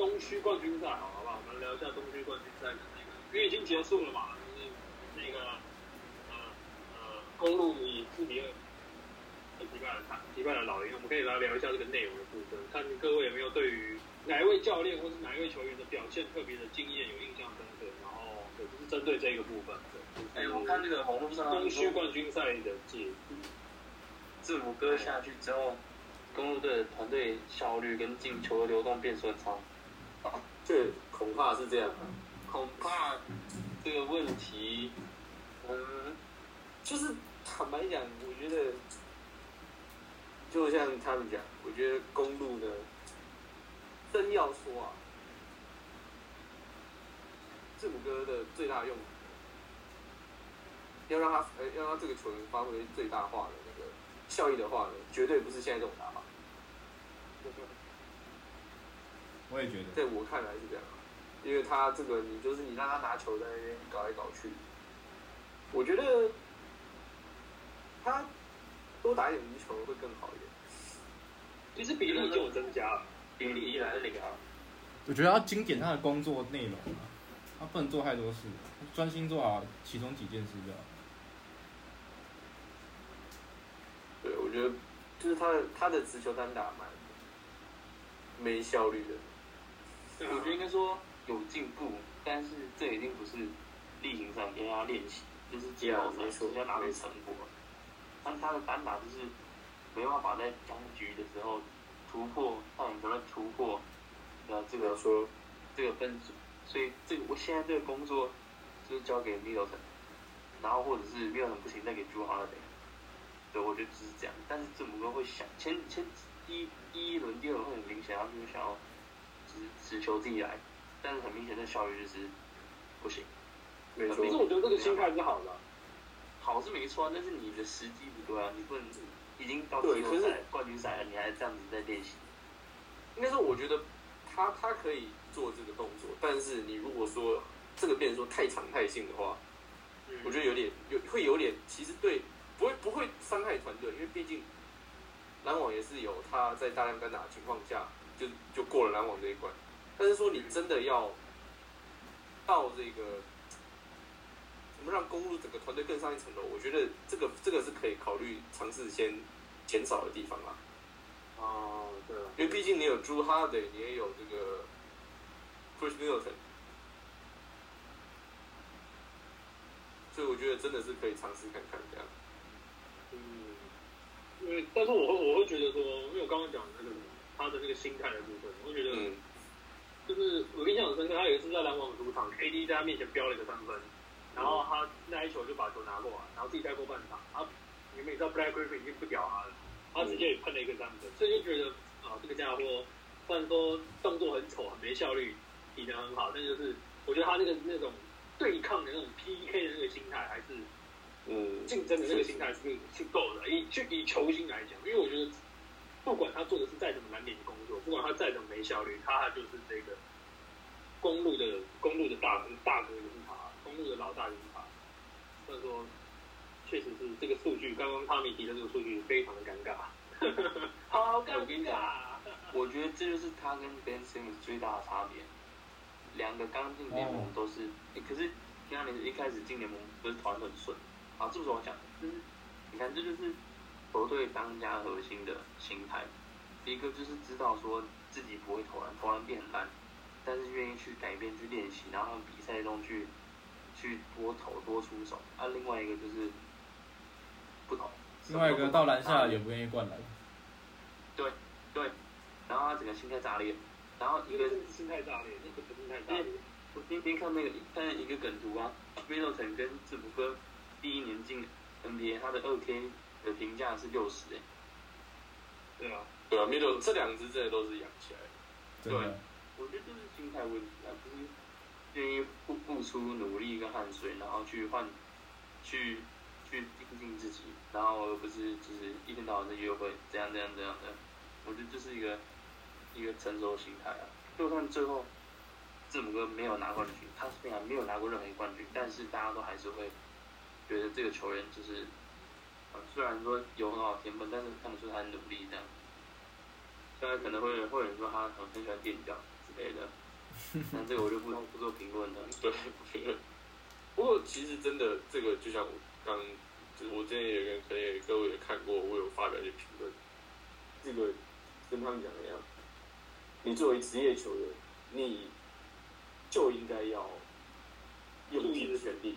东区冠军赛，好好吧？我们聊一下东区冠军赛的那个，因为已经结束了嘛，就是那个呃呃公路以四比二击败了他击败了老鹰，我们可以来聊一下这个内容的部分，看各位有没有对于哪一位教练或是哪一位球员的表现特别的惊艳有印象深刻，然后对，就是针对这个部分，对，哎、我看那个红路上东区冠军赛的解读。字母哥下去之后，公路队的团队效率跟进球的流动变顺畅。这恐怕是这样。恐怕这个问题，嗯，就是坦白讲，我觉得，就像他们讲，我觉得公路呢，真要说啊，字母哥的最大用途，要让他呃要让这个球员发挥最大化的那个效益的话呢，绝对不是现在这种打法。我也觉得，在我看来是这样啊，因为他这个你就是你让他拿球在那边搞来搞去，我觉得他多打一点无球会更好一点。其实比例就有增加了，比例一来的那个啊，我觉得要精简他的工作内容啊，他不能做太多事，专心做好其中几件事就好。对，我觉得就是他的他的直球单打蛮没效率的。我觉得应该说有进步，但是这已经不是例行赛跟他练习，就是季后赛没错直接拿出成果。但他的单打就是没办法在僵局的时候突破，让你球队突破呃这个说，这个分组，所以这个我现在这个工作就是交给 Middleton，然后或者是 Middleton 不行再给 Drew Holiday，对，我觉得只是这样。但是字母哥会想前前第一第一轮、第二轮会很明显，他就是想要只只求自己来，但是很明显的效率就是不行。没错可是我觉得这个心态是好的啊。好是没错啊，但是你的时机不对啊，你不能已经到季后赛、冠军赛了，你还这样子在练习。应该说我觉得他他可以做这个动作，但是你如果说这个变成说太常态性的话，嗯我觉得有点有会有点，其实对不会不会伤害团队，因为毕竟篮网也是有他在大量单打的情况下，就就过了篮网这一关。但是说你真的要到这个怎么让公路整个团队更上一层楼，我觉得这个这个是可以考虑尝试先减少的地方啦。哦，对啊，因为毕竟你有 Drew Holiday，你也有这个 Chris Middleton，所以我觉得真的是可以尝试看看这样。嗯，因为但是我会我会觉得说，因为我刚刚讲的那个他的那个心态的部分，我觉得嗯，就是我印象很深刻，他有一次在篮网主场，KD 在他面前飙了一个三分，然后他那一球就把球拿过来，然后自己再过半场，他你们也知道 Black Griffin 已经不屌他了，他直接也喷了一个三分，所以就觉得啊，这个家伙虽然说动作很丑、很没效率，体能很好，但就是我觉得他那个那种对抗的那种 PK 的那个心态还是。嗯，竞争的那个心态是是够的。以就以球星来讲，因为我觉得不管他做的是再怎么难点的工作，不管他再怎么没效率，他就是这个公路的公路的大大哥就是他，公路的老大就是他。所以说，确实是这个数据，刚刚汤米提的这个数据非常的尴尬，好尴我跟你尬。我觉得这就是他跟 Ben Simmons 最大的差别。两个刚进联盟都是，可是听到你一开始进联盟不是投很顺，啊，这不是我讲的，就是你看这就是球队当家核心的心态。一个就是知道说自己不会投篮，投篮变很烂，但是愿意去改变、去练习，然后比赛中去去多投、多出手。啊，另外一个就是不投。另外一个到篮下也。不愿意灌篮，对对，然后他整个心态炸裂，然后一个是心态炸裂，那个不是心态炸裂。我今天看那个看一个梗图啊，Middleton 跟字母哥第一年进 NBA，他的二 K 的评价是六十哎，对啊，对啊，Middle 这两只真的都是养起来的。对。我觉得就是心态问题啊，就是愿意付付出努力跟汗水，然后去换，去去精进自己，然后而不是就是一天到晚在约会，怎样怎样怎样的。我觉得这是一个一个成熟心态啊。就算最后字母哥没有拿冠军，他虽然没有拿过任何一个冠军，但是大家都还是会觉得这个球员就是，呃，虽然说有很好的天分，但是看得出他很努力这样。虽然可能会会有人说他很很喜欢垫脚之类的，但这个我就不 不做评论了。对。不过其实真的，这个就像我刚，就是我之前也跟可能也各位也看过，我有发表一些评论。这个跟他们讲的一样，你作为职业球员，你就应该要用尽全力，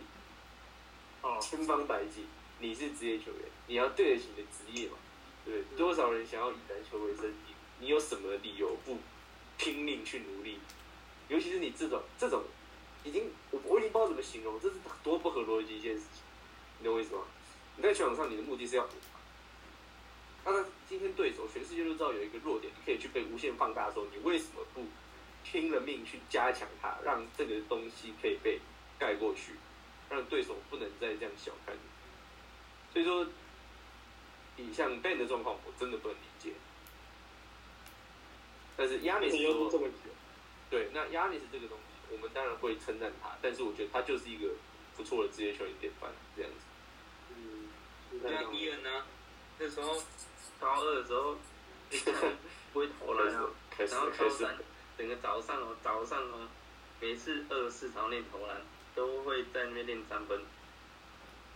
哦，千方百计。你是职业球员，你要对得起你的职业嘛？对，多少人想要以篮球为生，你你有什么理由不拼命去努力？尤其是你这种这种，已经我我已经不知道怎么形容，这是多不合逻辑一件事情，你懂我意思吗？你在球场上，你的目的是要赢嘛？那今天对手全世界都知道有一个弱点，你可以去被无限放大的时候，你为什么不拼了命去加强它，让这个东西可以被盖过去，让对手不能再这样小看你？所以说，以像 Ben 的状况，我真的不能理解。但是亚尼斯为什么要说这么久？对，那亚尼斯这个东西，我们当然会称赞他，但是我觉得他就是一个不错的职业球员典范，这样子。嗯，就像伊恩呢，那时候高二的时候，不会投篮啊，然后开始高三整个早上哦，早上哦，每次二十四场练投篮，都会在那边练三分，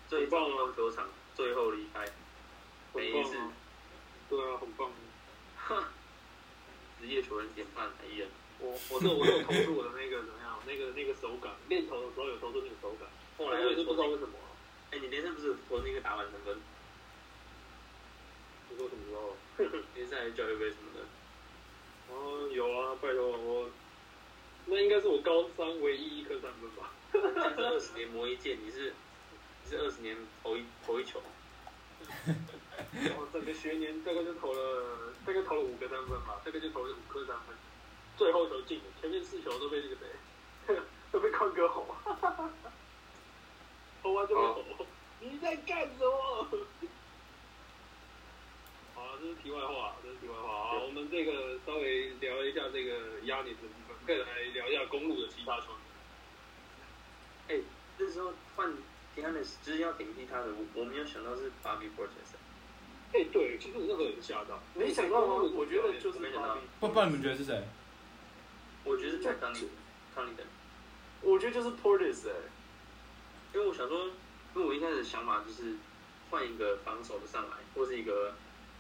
最终到球场最后离开，每一次啊对啊，很棒。哈，职业球员典范哎呀，我我是我是有投出我的那个怎么样？那个那个手感，练投的时候有投出那个手感。后来我也是不知道为什么啊。哎，你连胜不是投那个打完三分，你说什么时候？联赛教育杯什么的，哦，有啊，拜托我，那应该是我高三唯一一颗三分吧。这是二十年磨一剑，你是你是二十年投一投一球，我整个学年大概就投了，大概投了五个三分吧，大概就投了五颗三分，最后球进了，前面四球都被那个谁，都被康哥吼，投完就被吼，你在干什么？好了，这是题外话，这是题外话。好，我们这个稍微聊一下这个压力的部分，可以来聊一下公路的其他球员。哎，那时候换 n 就是要顶替他的，我我没有想到是 Bobby Portis，哎、对，其实我那个很吓到，没想到吗？我觉得就是没想到。不不然你们觉得是谁？我觉得是在康利康利的，我觉得就是 Portis 哎、因为我想说，因为我一开始想法就是换一个防守的上来，或是一个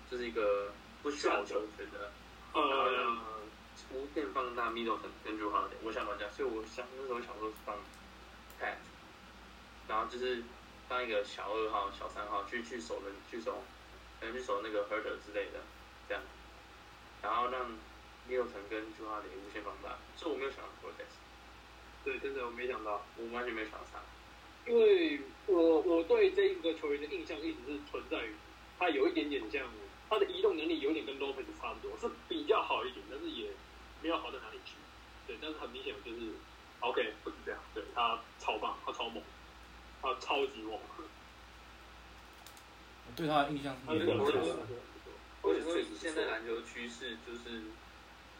就是一个不需要球权的，呃，无限放大 Middleton 跟 Drew Holiday，我想玩家，所以我想那时候想说是放 Pat，然后就是当一个小二号、小三号去去守人，去守可能去守那个 Herder 之类的，这样，然后让 Middleton 跟 Drew Holiday 无限放大，所以我没有想到 Portis，对，真的我没想到。我完全没有想到他。因为我我对这一个球员的印象一直是存在于他有一点点像他的移动能力有点跟 Lopez 差不多，是比较好一点，但是也没有好到哪里去。对，但是很明显就是 OK 不是这样，对他超棒，他超猛，他超级猛，我对他的印象是很差。或者说现在篮球趋势就是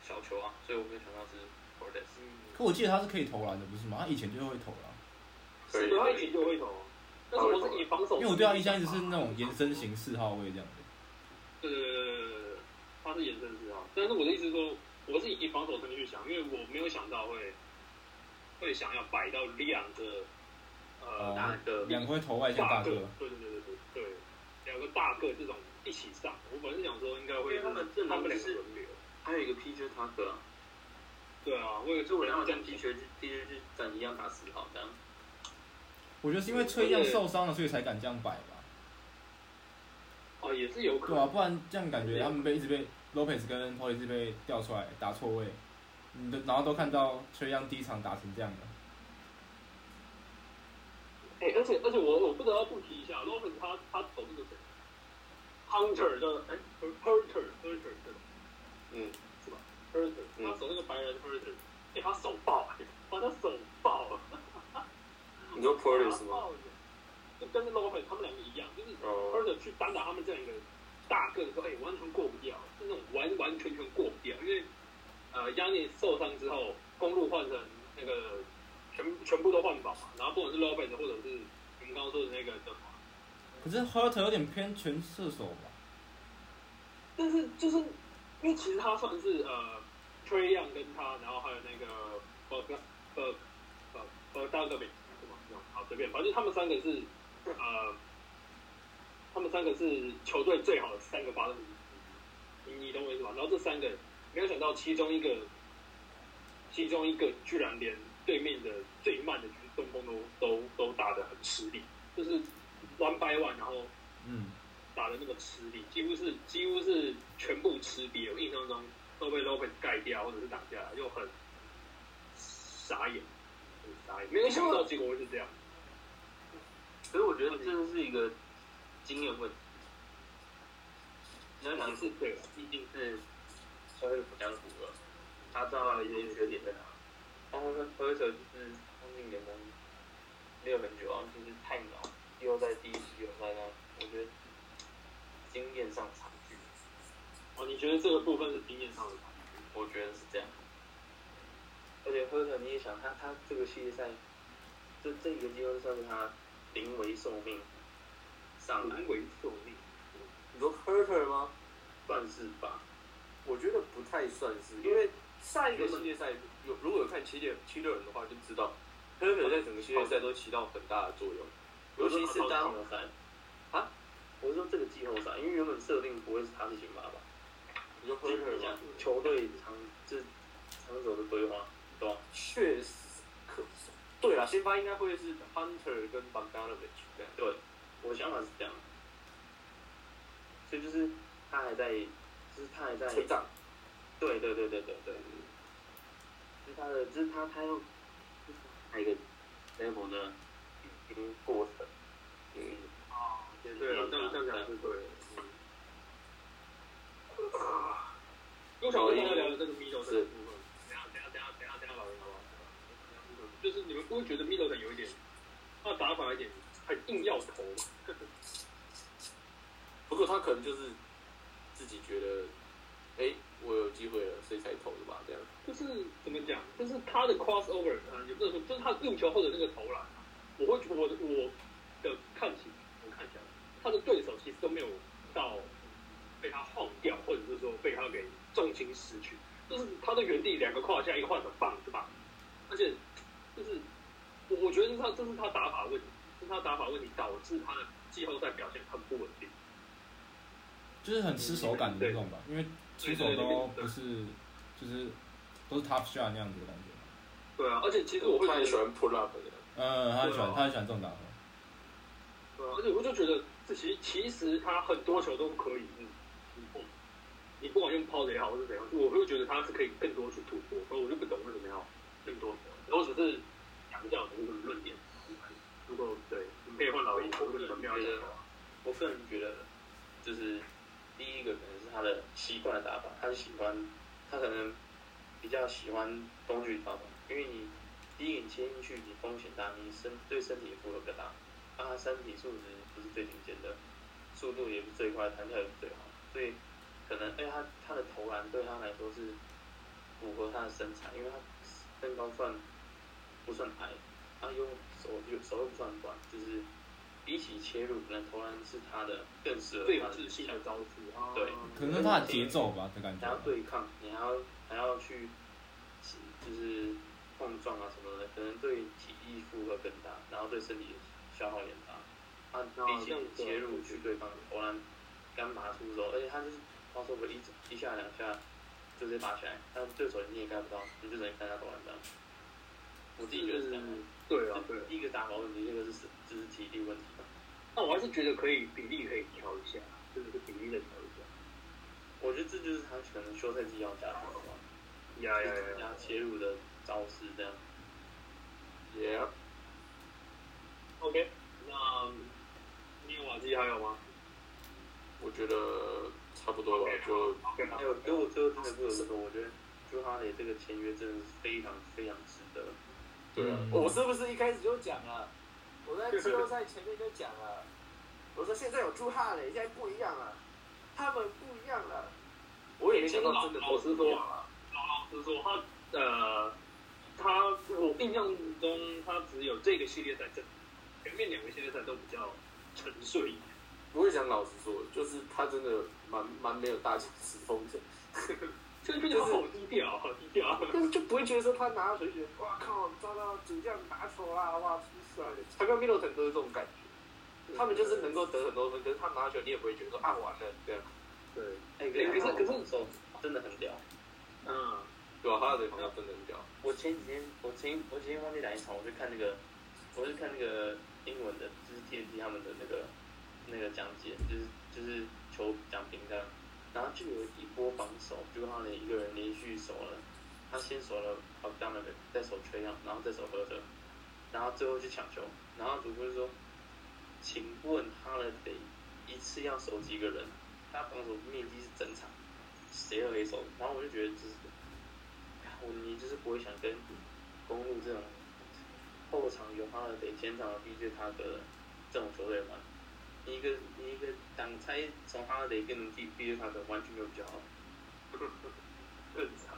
小球啊，所以我没有想到是 Portis。可我记得他是可以投篮的，不是吗？他以前就会投篮。是他以前就会投，但是我是以防守，因为我对他印象一直是那种延伸型四号位这样的。呃，他是延伸四号，但是我的意思是说，我是以防守层面去想，因为我没有想到会会想要摆到两个呃两个两个会投外线大个个，，对对对对对对，两个大个这种一起上，我本来是想说应该会因为他们他们两个是轮流，还有一个 PJ 塔克啊，对啊，我也就我让我这样讲 PJ PJ 就站一样打四号这样。我觉得是因为崔样受伤了，所以才敢这样摆吧。哦也是有可能对啊，不然这样感觉他们被一直被 Lopez 跟 Paul 一直被调出来打错位，你的然后都看到崔样第一场打成这样的。哎，而且而且我我不得不提一下 lofan 他他投那个谁，Hunter 叫哎，Per Perter Perter 是吧？嗯，是吧？Perter 他走那个白人 Perter，他手爆，把他手爆，你说 Perter 是吗？就跟那 lofan 他们两个一样，就是 Perter 去单打他们这两个大个人，说哎，完全过不掉，就那种完完全全过不掉，因为呃 y a n n 受伤之后，公路换成那个。全全部都换防嘛，然后不管是 Lopez 或者是你们刚刚说的那个叫什么，可是 Hurt 有点偏全射手吧？但是就是因为其实他算是呃 Trey Young 跟他，然后还有那个 b u g b u g b u g d a g a b i 什么好随便，反正他们三个是呃，他们三个是球队最好的三个发动机，你你懂我意思吧？然后这三个没有想到其中一个，其中一个居然连对面的最慢的中锋都都都打得很吃力，就是 one by one，然后嗯，打的那么吃力，几乎是几乎是全部吃瘪。我印象中都被 Lopez 盖掉，或者是挡下来，又很傻眼，很傻眼。没有想到结果会是这样。所以我觉得这是一个经验问题。你要想是对了，毕竟是消费江湖了，他知道他的一些缺点在哪。然后跟 p e r 就是刚进联盟没有很久啊，就是太鸟，又在第一季又在那，我觉得经验上差距，哦，你觉得这个部分是经验上的差距？我觉得是这样。而且赫特你也想，他他这个系列赛，这这一个季后赛是他临危受命上来，临危受命。你说 Herter 吗？算是吧。我觉得不太算是，因为上一个系列赛有如果有看七六七六人的话，就知道 Hurter 在整个系列赛都起到很大的作用，尤其是当啊，我是说这个季后赛，因为原本设定不会是他是先发吧？你说就 Hurter 你想吗？球队长这长久的规划，对吧？确实可对啊，先发应该会是 Hunter 跟 Bogdanovich 这样。对，我的想法是这样，所以就是他还在，就是他还在成长，对对对对对对，就是他的，就是他他要还有一个 level 的已经过程，嗯，对啊，这样这样讲是对的。嗯。我想跟大家聊聊这个 middle 的部分。等下等下等下等下等下老人好不好？就是你们不会觉得 middle 有一点，他的打法有一点很硬要投吗？不过他可能就是自己觉得，哎、我有机会了，所以才投的吧，这样。就是怎么讲，就是他的 crossover 啊，也不能说，就是他入球后的那个投篮啊，我会觉得我的我的看起我看起来，他的对手其实都没有到被他晃掉，或者是说被他给重心失去，就是他的原地两个胯下一个换成棒是吧？而且就是我我觉得是他这是他打法问题，是他打法问题导致他的季后赛表现很不稳定。就是很吃手感的那种吧，因为出手都不是，就是都是 top shot 那样子的感觉。对啊，而且其实我会觉得他很喜欢 pull up 的，嗯，他很喜欢，啊他很喜欢这种打法。对啊，而且我就觉得，这其实其实他很多球都可以嗯突破，你不管用抛的也好，或是怎样，我会觉得他是可以更多去突破，所以我就不懂为什么要更多球。我只是强调这个论点。如果对，你们可以换老鹰，如果你们没有要讲，我个人觉得，就是第一个可能是他的习惯的打法，他是喜欢，他可能比较喜欢工具打法，因为你第一你切进去，你风险大，你身对身体负荷更大，啊，他身体素质不是最顶尖的，速度也不是最快，弹跳也不是最好，所以可能哎、他他的投篮对他来说是符合他的身材，因为他身高算不算矮，他又手又手又不算短，就是比起切入，可能投篮是他的更适合最有他自信的招数啊。对可能他的节奏吧的感还要。对抗，你还要还要去就是碰撞啊什么的，可能对体力负荷更大，然后对身体消耗也大。他比起切入去对方投篮干拔出手，而且他就是抛手一一下两下就直接打起来，但对手你也盖不到，你就只能看他投篮这样。我自己觉得是这样。对啊，对啊。第一个打法问题，这个是就是体力问题。那我还是觉得可以比例可以调一下，真的是比例的调一下。我觉得这就是他可能休赛季要加强的吧，呀呀呀！加切入的招式这样。Yeah，OK，那你有瓦基还有吗我觉得差不多吧，就？OK，还有，给我最后真的不得不说，我觉得朱哈雷这个签约真的是非常非常值得。对啊，嗯我是不是一开始就讲了？我在季后赛前面就讲了，我说现在有朱哈雷，现在不一样了，他们不一样了。我也没想到真的老实说，老老实说，他呃，他我印象中他只有这个系列赛正，前面两个系列赛都比较沉睡一点。我也想老实说，就是他真的蛮蛮没有大将之风的。就是就是好低调，好低调，但是就不会觉得说他拿到球觉得哇靠，抓到主将打球啊，哇出事啊。他跟米洛腾都是这种感觉，他们就是能够得很多分，可是他拿到球你也不会觉得说啊完了这样。对，哎，可是可是手真的很屌，嗯，对吧？他的防守真的很屌。我前几天我前我前天忘记哪一场，我就看那个，我是看那个英文的，就是 TNT 他们的那个那个讲解，就是就是。然后就有一波防守，就他的一个人连续守了，他先守了好当了的，再守缺氧，然后再守合德，然后最后去抢球，然后主播就说：“请问哈了得一次要守几个人？他防守面积是整场，谁都可以守。”然后我就觉得就是，我你就是不会想跟公路这种后场有哈了得，前场逼着他的这种球队玩。你一个你一个挡拆从哈雷变成第第二他的完全没有比较好，更惨。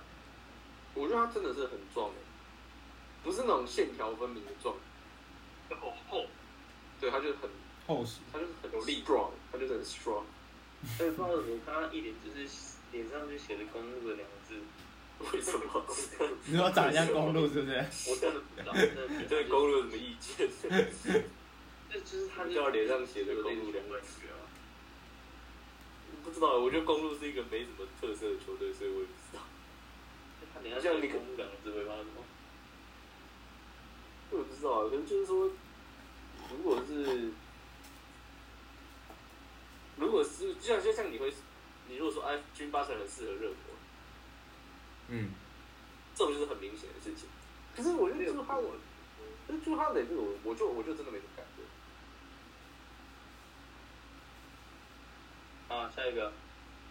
我觉得他真的是很壮诶，不是那种线条分明的壮，好厚，对，他就很厚实，他就是很有力 strong，他就是很 strong。哎，不知道我刚刚一脸就是脸上就写着公路的两个字，为什么？你说长得像公路是不是？我真的不知道，你对公路有什么意见？那就是他叫脸上写的公路两个字啊。不知道，我觉得公路是一个没什么特色的球队，所以我也不知道。他脸上写公路两个字会发生什么？我不知道，可能就是说，如果是，如果是就像就像你会，你如果说哎，军巴特很适合热火，嗯，这种就是很明显的事情。可是我觉得朱哈我，可是朱哈雷这个我我就我就真的没什么感觉。啊，下一个，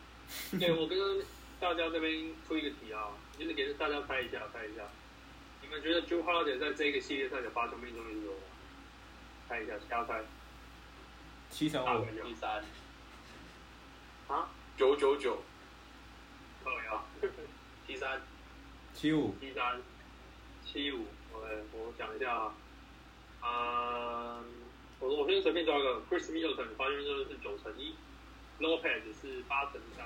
对，我跟大家这边出一个题啊，就是给大家猜一下，猜一下，你们觉得 Joe Harden 在这个系列赛的发球命中率是多少？猜一下，瞎猜。七成五，第三，啊？九九九，靠呀！七三，七五，七三，七五。OK，我想一下啊，啊，我我先随便抓个，Chris Middleton 发球命中率是九成一。Lopez 是八乘三，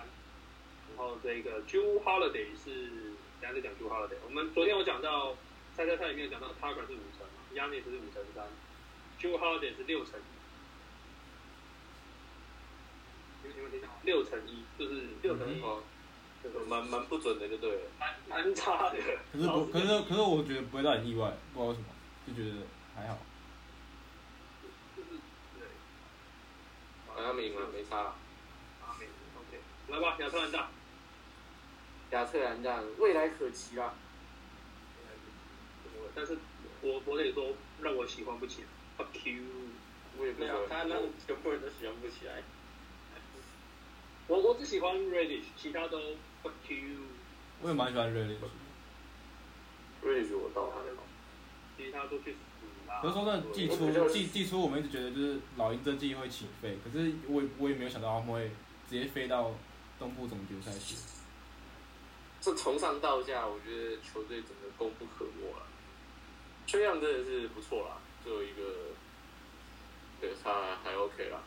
然后这个 Jew Holiday 是，等下再讲 Jew Holiday。我们昨天有讲到，猜猜猜里面有讲到 Tucker 是五成嘛，Yanis 是五乘三，Jew Holiday 是六乘一。有没有听到？六乘一就是六乘一，哦，蛮蛮不准的，就对了。蛮蛮差的。可是不，可是可是我觉得不会让很意外，不知道为什么，就觉得还好。就是对，好像没赢了，没差。来吧，亚特兰大。亚特兰大未来可期啦。但是我我得说，让我喜欢不起来。Fuck you！我也不知道，没有他让全部人都喜欢不起来。我我只喜欢 Reddish，其他都 Fuck you。我也蛮喜欢瑞利的，瑞许我倒还好。其他都去死啦！可是说真的，季初季季初我们一直觉得就是老鹰这季会起飞，可是我也我也没有想到他们会直接飞到东部总决赛去。这从上到下，我觉得球队整个功不可没了。缺氧真的是不错啦，作为一个，对他还 OK 啦。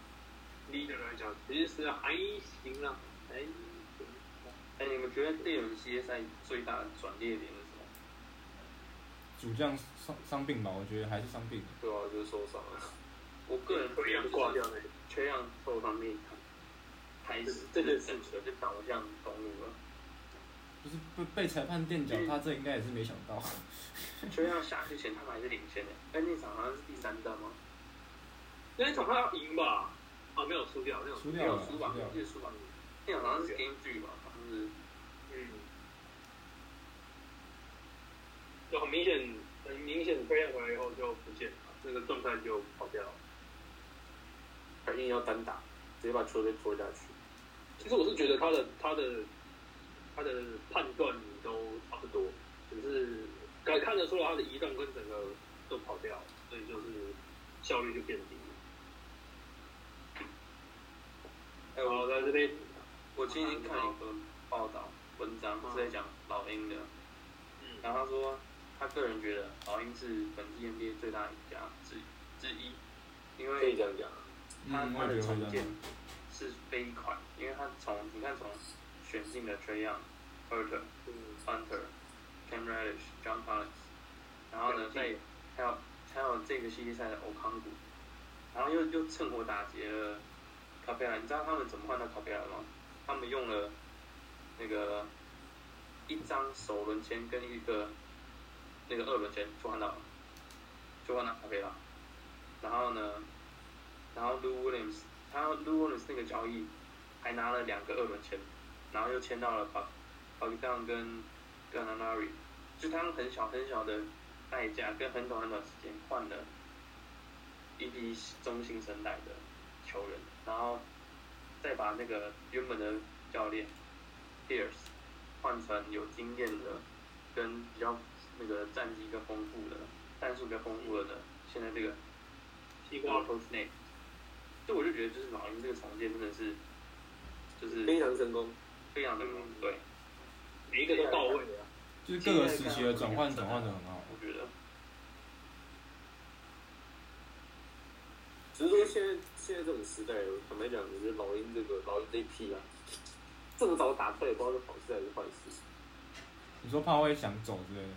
leader 来讲，其实还行啦，还行。哎，你们觉得这轮系列赛最大的转捩点是什么？主将伤伤病吧，我觉得还是伤病。对啊，就是受伤了。我个人会让挂掉那个。缺氧受伤那一场开始，这个整个就导向公路了。不是被被裁判垫脚，他这应该也是没想到。缺氧下去前他们还是领先的，但那场好像是第三战吗？那场他要赢吧？啊，没有输掉，那种输掉了，输吧，输掉了。我记得输吧。那场好像是 Game Three 吧，好像是。嗯，就很明显，很明显，飞燕回来以后就不见了，那个状态就跑掉了。他硬要单打，直接把球队拖下去。其实我是觉得他的他的他的判断都差不多，只是可看得出来他的移动跟整个都跑掉了，所以就是效率就变低了。哎，好，我在这边，我今天看一个报道文章是在讲老鹰的，嗯，然后他说他个人觉得老鹰是本季 NBA 最大赢家之之一，因可以为这样讲。他的也觉得会这重建样。是飞快，因为他从你看从选进的 Trey Young、Herter、嗯 Hunter、Cam Reddish、John Collins，然后呢，再还有还有这个系列赛的欧康古，然后又又趁火打劫了卡佩拉。你知道他们怎么换到卡佩拉吗？他们用了那个一张首轮签跟一个那个二轮签就换到了，就换到卡佩拉。然后呢，然后 Lou Williams，他 Lou Williams 那个交易还拿了两个二轮签，然后又签到了 d o w n 跟跟 Anari，就他们很小很小的代价跟很短很短时间换了一批中新生代的球员，然后再把那个原本的教练 Pierce 换成有经验的跟比较那个战绩更丰富的战术更丰富了的现在这个西瓜。Coach Nate，就我就觉得就是老鹰这个重建真的是就是非常成功。非常成功，对，每一个都到位啊。就是各个时期的转换转换的很好。我觉得只是说现在现在这种时代，坦白讲，我觉得老鹰这个老鹰这一批啊，这么早打出来，也不知道是好事还是坏事。你说怕会想走之类的？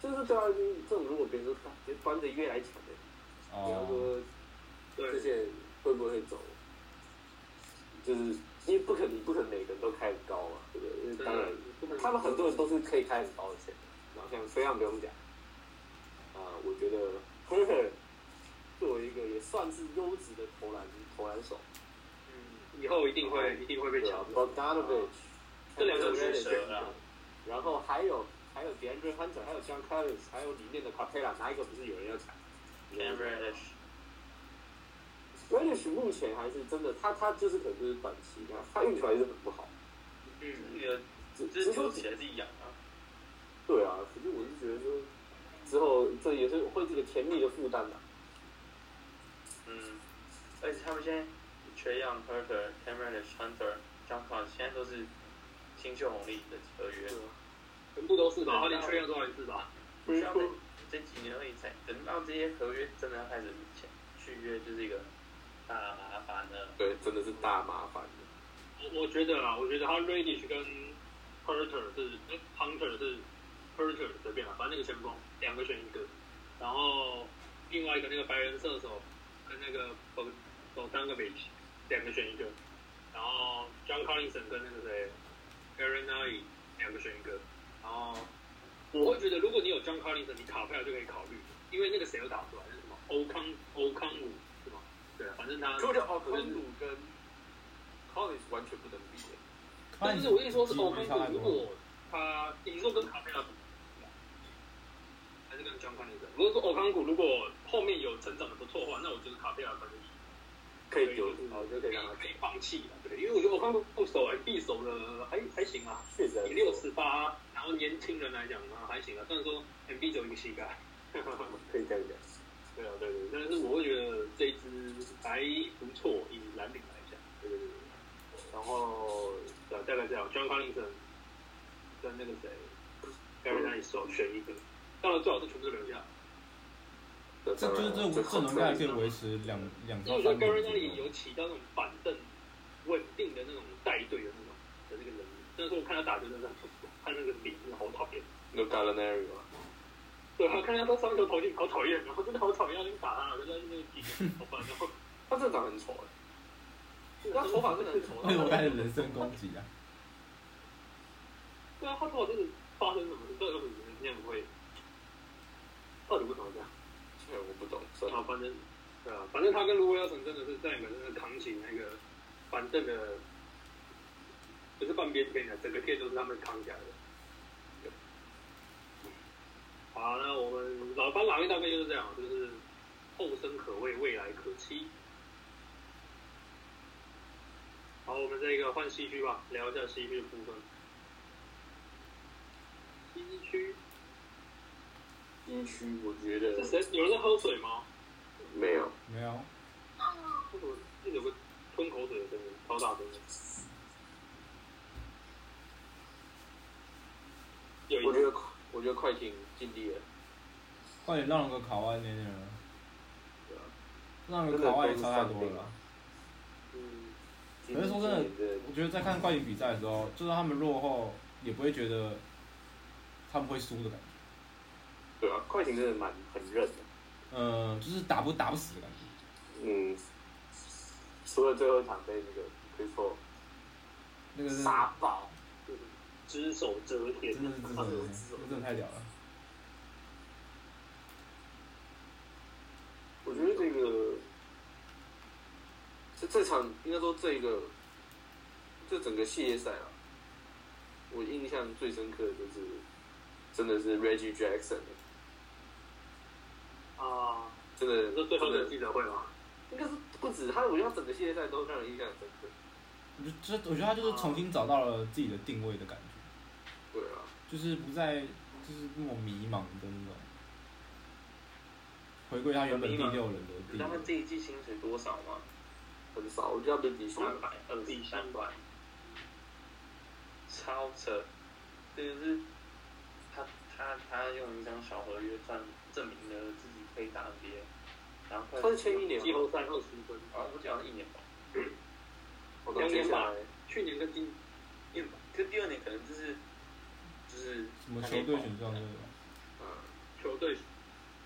就是对啊，就是这种如果别人说看，别端着约来抢的，比方哦，说这，些人会不会走？就是因为不可能，不可能每个人都开很高嘛，对不对？因为当然，他们很多人都是可以开很高的钱的，然后像飞扬不用讲，啊、我觉得 Herter 作为一个也算是优质的投篮投篮手，嗯，以后一定会一定会被抢走。，Bogdanovich，这两个是 Reddish，蛇啊？然后还有还有 DeAndre Hunter，还有 John Collins，还有里面的 Capella，哪一个不是有人要抢？Cam Reddish，Reddish 目前还是真的，他他就是可能就是短期的，他运球还是很不好。嗯，那个只只是起来自己养啊，对啊，可是我是觉得说，之后这也是会这个甜蜜的负担的。嗯，而且他们现在 Trey Young、Herter、Cam Reddish、Hunter、John Collins 现在都是新秀红利的合约，全部都是吧？他连缺氧都还是吧？不需要在这几年而已才等到这些合约真的要开始签续约，就是一个大麻烦了。对，真的是大麻烦的。我我觉得啊，我觉得他 Radish 跟 Hunter 是哎 Hunter 是 Hunter 随便了，反正那个前锋两个选一个，然后另外一个那个白人射手跟那个 Bog Bogdanovich 两个选一个，然后 John Collinson 跟那个谁 Aaron i 两个选一个，然后我会觉得如果你有 John Collinson，你卡票就可以考虑，因为那个谁有打出来，那是什么欧康欧康武是吗？对啊，反正他就叫奥康鲁跟 Collins 完全不能比的。但是我跟你说是欧没康差太多。如果他，你说跟卡佩拉比，还是跟 John Collins？如果说欧康谷如果后面有成长的不错的话，那我觉得卡佩拉可以可以丢，好就可以让他可以放弃了，对，因为我觉得欧康谷守 MB 守的还还行啊，确实六十八，然后年轻人来讲呢还行啊，虽然说 MB 只有一个膝盖，可以这样讲。对啊对对，但是我会觉得这一支还不错，以蓝领来讲，对对对。然后对啊，大概这样，John Collins 跟那个谁 Gary n i 手选一个，当然最好是全部都留下，这就是这阵容大概可以维持两两因为我觉得到三 Gary 年 n i 有起到那种板凳稳定的那种带队的那种的那个能力，虽然说我看他打球真的很不错，看那个脸真的好讨厌。有 Gallinari 吗？对，他看他他三球投进，好讨厌，然后真的好讨厌，要去打他，可是他那个体好烦，然后他真的长很丑哎，他头发真的很丑。为什么开始人身攻击啊？对啊，他头发真的发生什么事？到底为什么那样会？到底为什么这样？这我不懂，算了啊，反正对啊，反正他跟卢威尔森真的是在你们那个扛起那个板凳的，不是半边天的，整个天都是他们扛起来的。对好，那我们老班老鹰大概就是这样，就是后生可畏，未来可期。好，我们这个换西区吧，聊一下西区的部分。西区西区我觉得是谁？有人在喝水吗？没有，没有，为什么有个吞口水的声音，超大声的？有我觉得我觉得快艇尽力了，快点让那个卡哇伊那点了，对啊，让个卡哇伊差太多了啦。嗯，可是说真的我觉得在看快艇比赛的时候，就算他们落后，也不会觉得他们会输的感觉。对啊，快艇真的蛮很韧的，嗯，就是打不打不死的感觉。嗯，除了最后一场被那个 Chris Paul 那个是杀爆，只手遮天，真的是真的，那真的太屌了。我觉得这个这这场应该说这个这整个系列赛啊，我印象最深刻的就是真的是 Reggie Jackson，啊，真的你说最后的。记者会吗？应该是不止他，我觉得他整个系列赛都让人印象很深刻。我觉得，我觉得他就是重新找到了自己的定位的感觉，对啊，就是不再就是那么迷茫的那种，回归他原本第六人的地位。他这一季薪水多少吗？很少，我觉得他们底薪三百二十三百，超扯！这个是他他他用一张小合约赚证明了自己可以打 NBA，然后他是签一年吗季后赛二十分，啊，我讲一年吧，我到接下来去年跟今因为可第二年可能就是就是什么球队选上这个？嗯，球队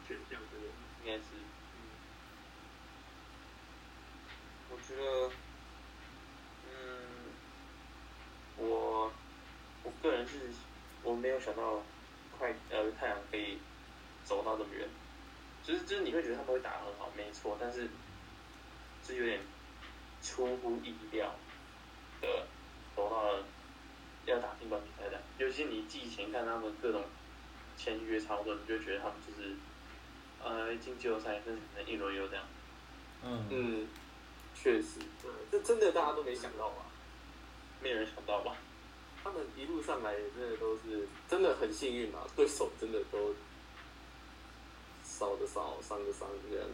选项之类的。应该是，我觉得，嗯，我我个人是我没有想到快呃太阳可以走到这么远，就是就是你会觉得他们会打得很好，没错，但是是有点出乎意料的走到了要打进冠军赛的，尤其你季前看他们各种签约操作，你就觉得他们就是。呃，进季后赛，但是一轮游这样。嗯，嗯，确实，对，这真的大家都没想到吧？没有人想到吧？他们一路上来真的都是真的很幸运啊，对手真的都少的少，伤的伤这样。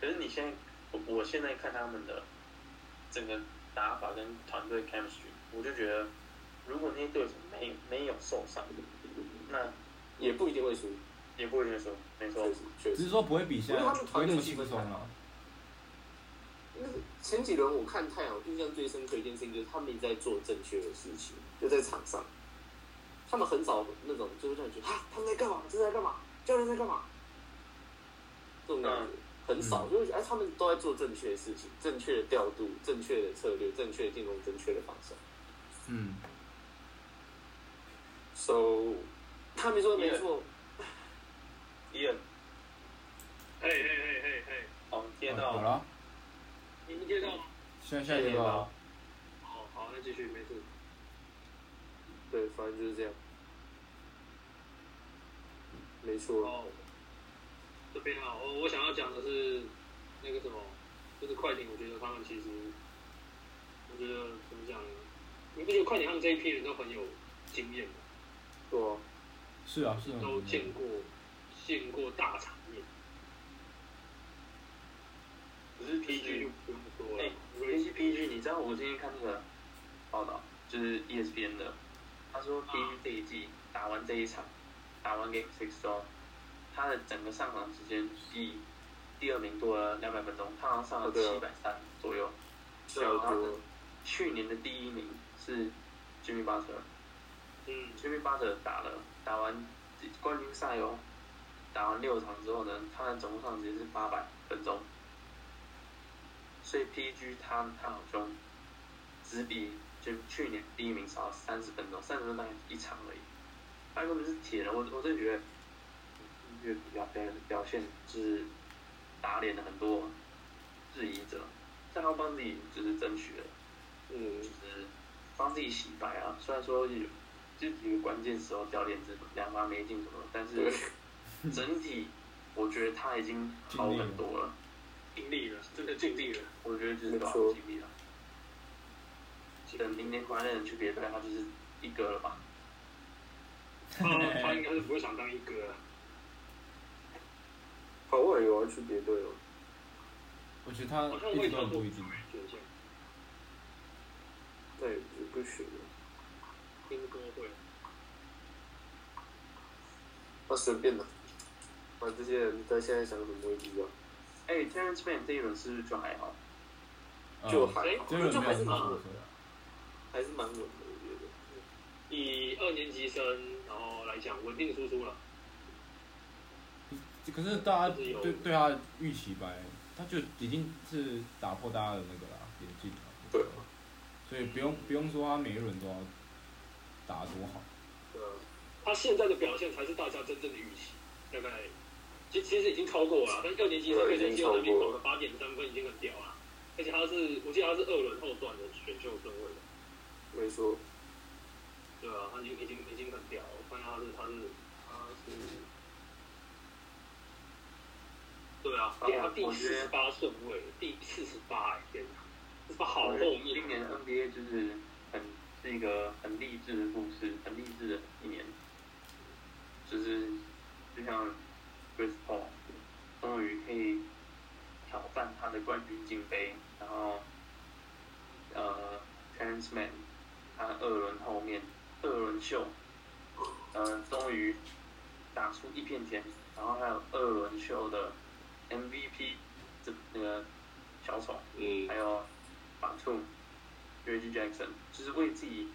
可是你现在，我我现在看他们的整个打法跟团队 chemistry，我就觉得，如果那些对手没没有受伤，那也不一定会输，也不会觉得说，没错确，实。只是说不会比现在不会那么轻松啊。那个前几轮我看太阳印象最深刻一件事情就是他们一直在做正确的事情，就在场上，他们很少那种就是让你觉得啊他们在干嘛，这是在干嘛，教练在干嘛，这种感觉很少，就是哎他们都在做正确的事情，正确的调度，正确的策略，正确的进攻，正确的防守。嗯，So，他们说的没错，伊恩，嘿嘿嘿嘿嘿，哦，接好了，你们接到吗？现在现在接到了，好好，那继续，没事。对，反正就是这样，没错。哦，这边啊，我我想要讲的是那个什么，就是快艇，我觉得他们其实，我觉得怎么讲呢？你不觉得快艇他们这一批人都很有经验吗？对啊，是啊是啊，都见过见过大场面，只是 PG 就不用说哎了。，PG PG，你知道我今天看那个报道，就是 E ESPN 的，他说 PG 这一季打完这一场，打完 Game Six 之后，他的整个上场时间比第二名多了两百分钟，他好像上了七百三左右。差不多。去年的第一名是 Jimmy Butler。嗯，Jimmy Butler 打了打完冠军赛哦，打完六场之后呢，他的总共上时间是八百分钟，所以 PG 他他好像只比就去年第一名少了三十分钟，三十分钟大概一场而已，他根本是铁人，我我真的觉得，越表表表现就是打脸了很多质疑者，但他帮自己就是争取了。嗯就，是帮自己洗白啊。虽然说有这几个关键时候掉链子两罚没进什么，但是，整体我觉得他已经好很多了。尽力了，真的尽力了。我觉得就是把没错尽力了。等明年国外的人去别队，他就是一哥了吧？他 他应该是不会想当一哥了。偶尔有要去别队哦。我觉得他好像一直会跳过都很不一定。选项，那也不不行了，听说会。那随便的。反正这些人在现在想什么我也不知道，哎，Terrence Mann 这一轮是不是就还好？就还好，这个就还是蛮稳没有很的，还是蛮稳的，我觉得。以二年级生然后来讲，稳定输出了。可是大家对对他的预期白，他就已经是打破大家的那个啦眼镜了。对啊，所以不用不用说他每一轮都要打得多好。对啊，他现在的表现才是大家真正的预期，大概其其实已经超过了啊。但二年级生可以在季后赛里面投个八点三分，已经很屌了。而且他是，我记得他是二轮后段的选秀顺位的，没错。对啊，他已经已经已经很屌了。我看他是他是他是，对啊，啊他第四十八顺位，第四十八，哎，天哪，这是好后面。今年 NBA 就是很是一个很励志的故事，很励志的一年，就是就像 Chris Paul 终于可以挑战他的冠军金杯，然后呃 Terrence Mann 他二轮后面二轮秀，呃终于打出一片天，然后还有二轮秀的 MVP 这那个小丑。嗯还有板兔、Reggie Jackson，就是为自己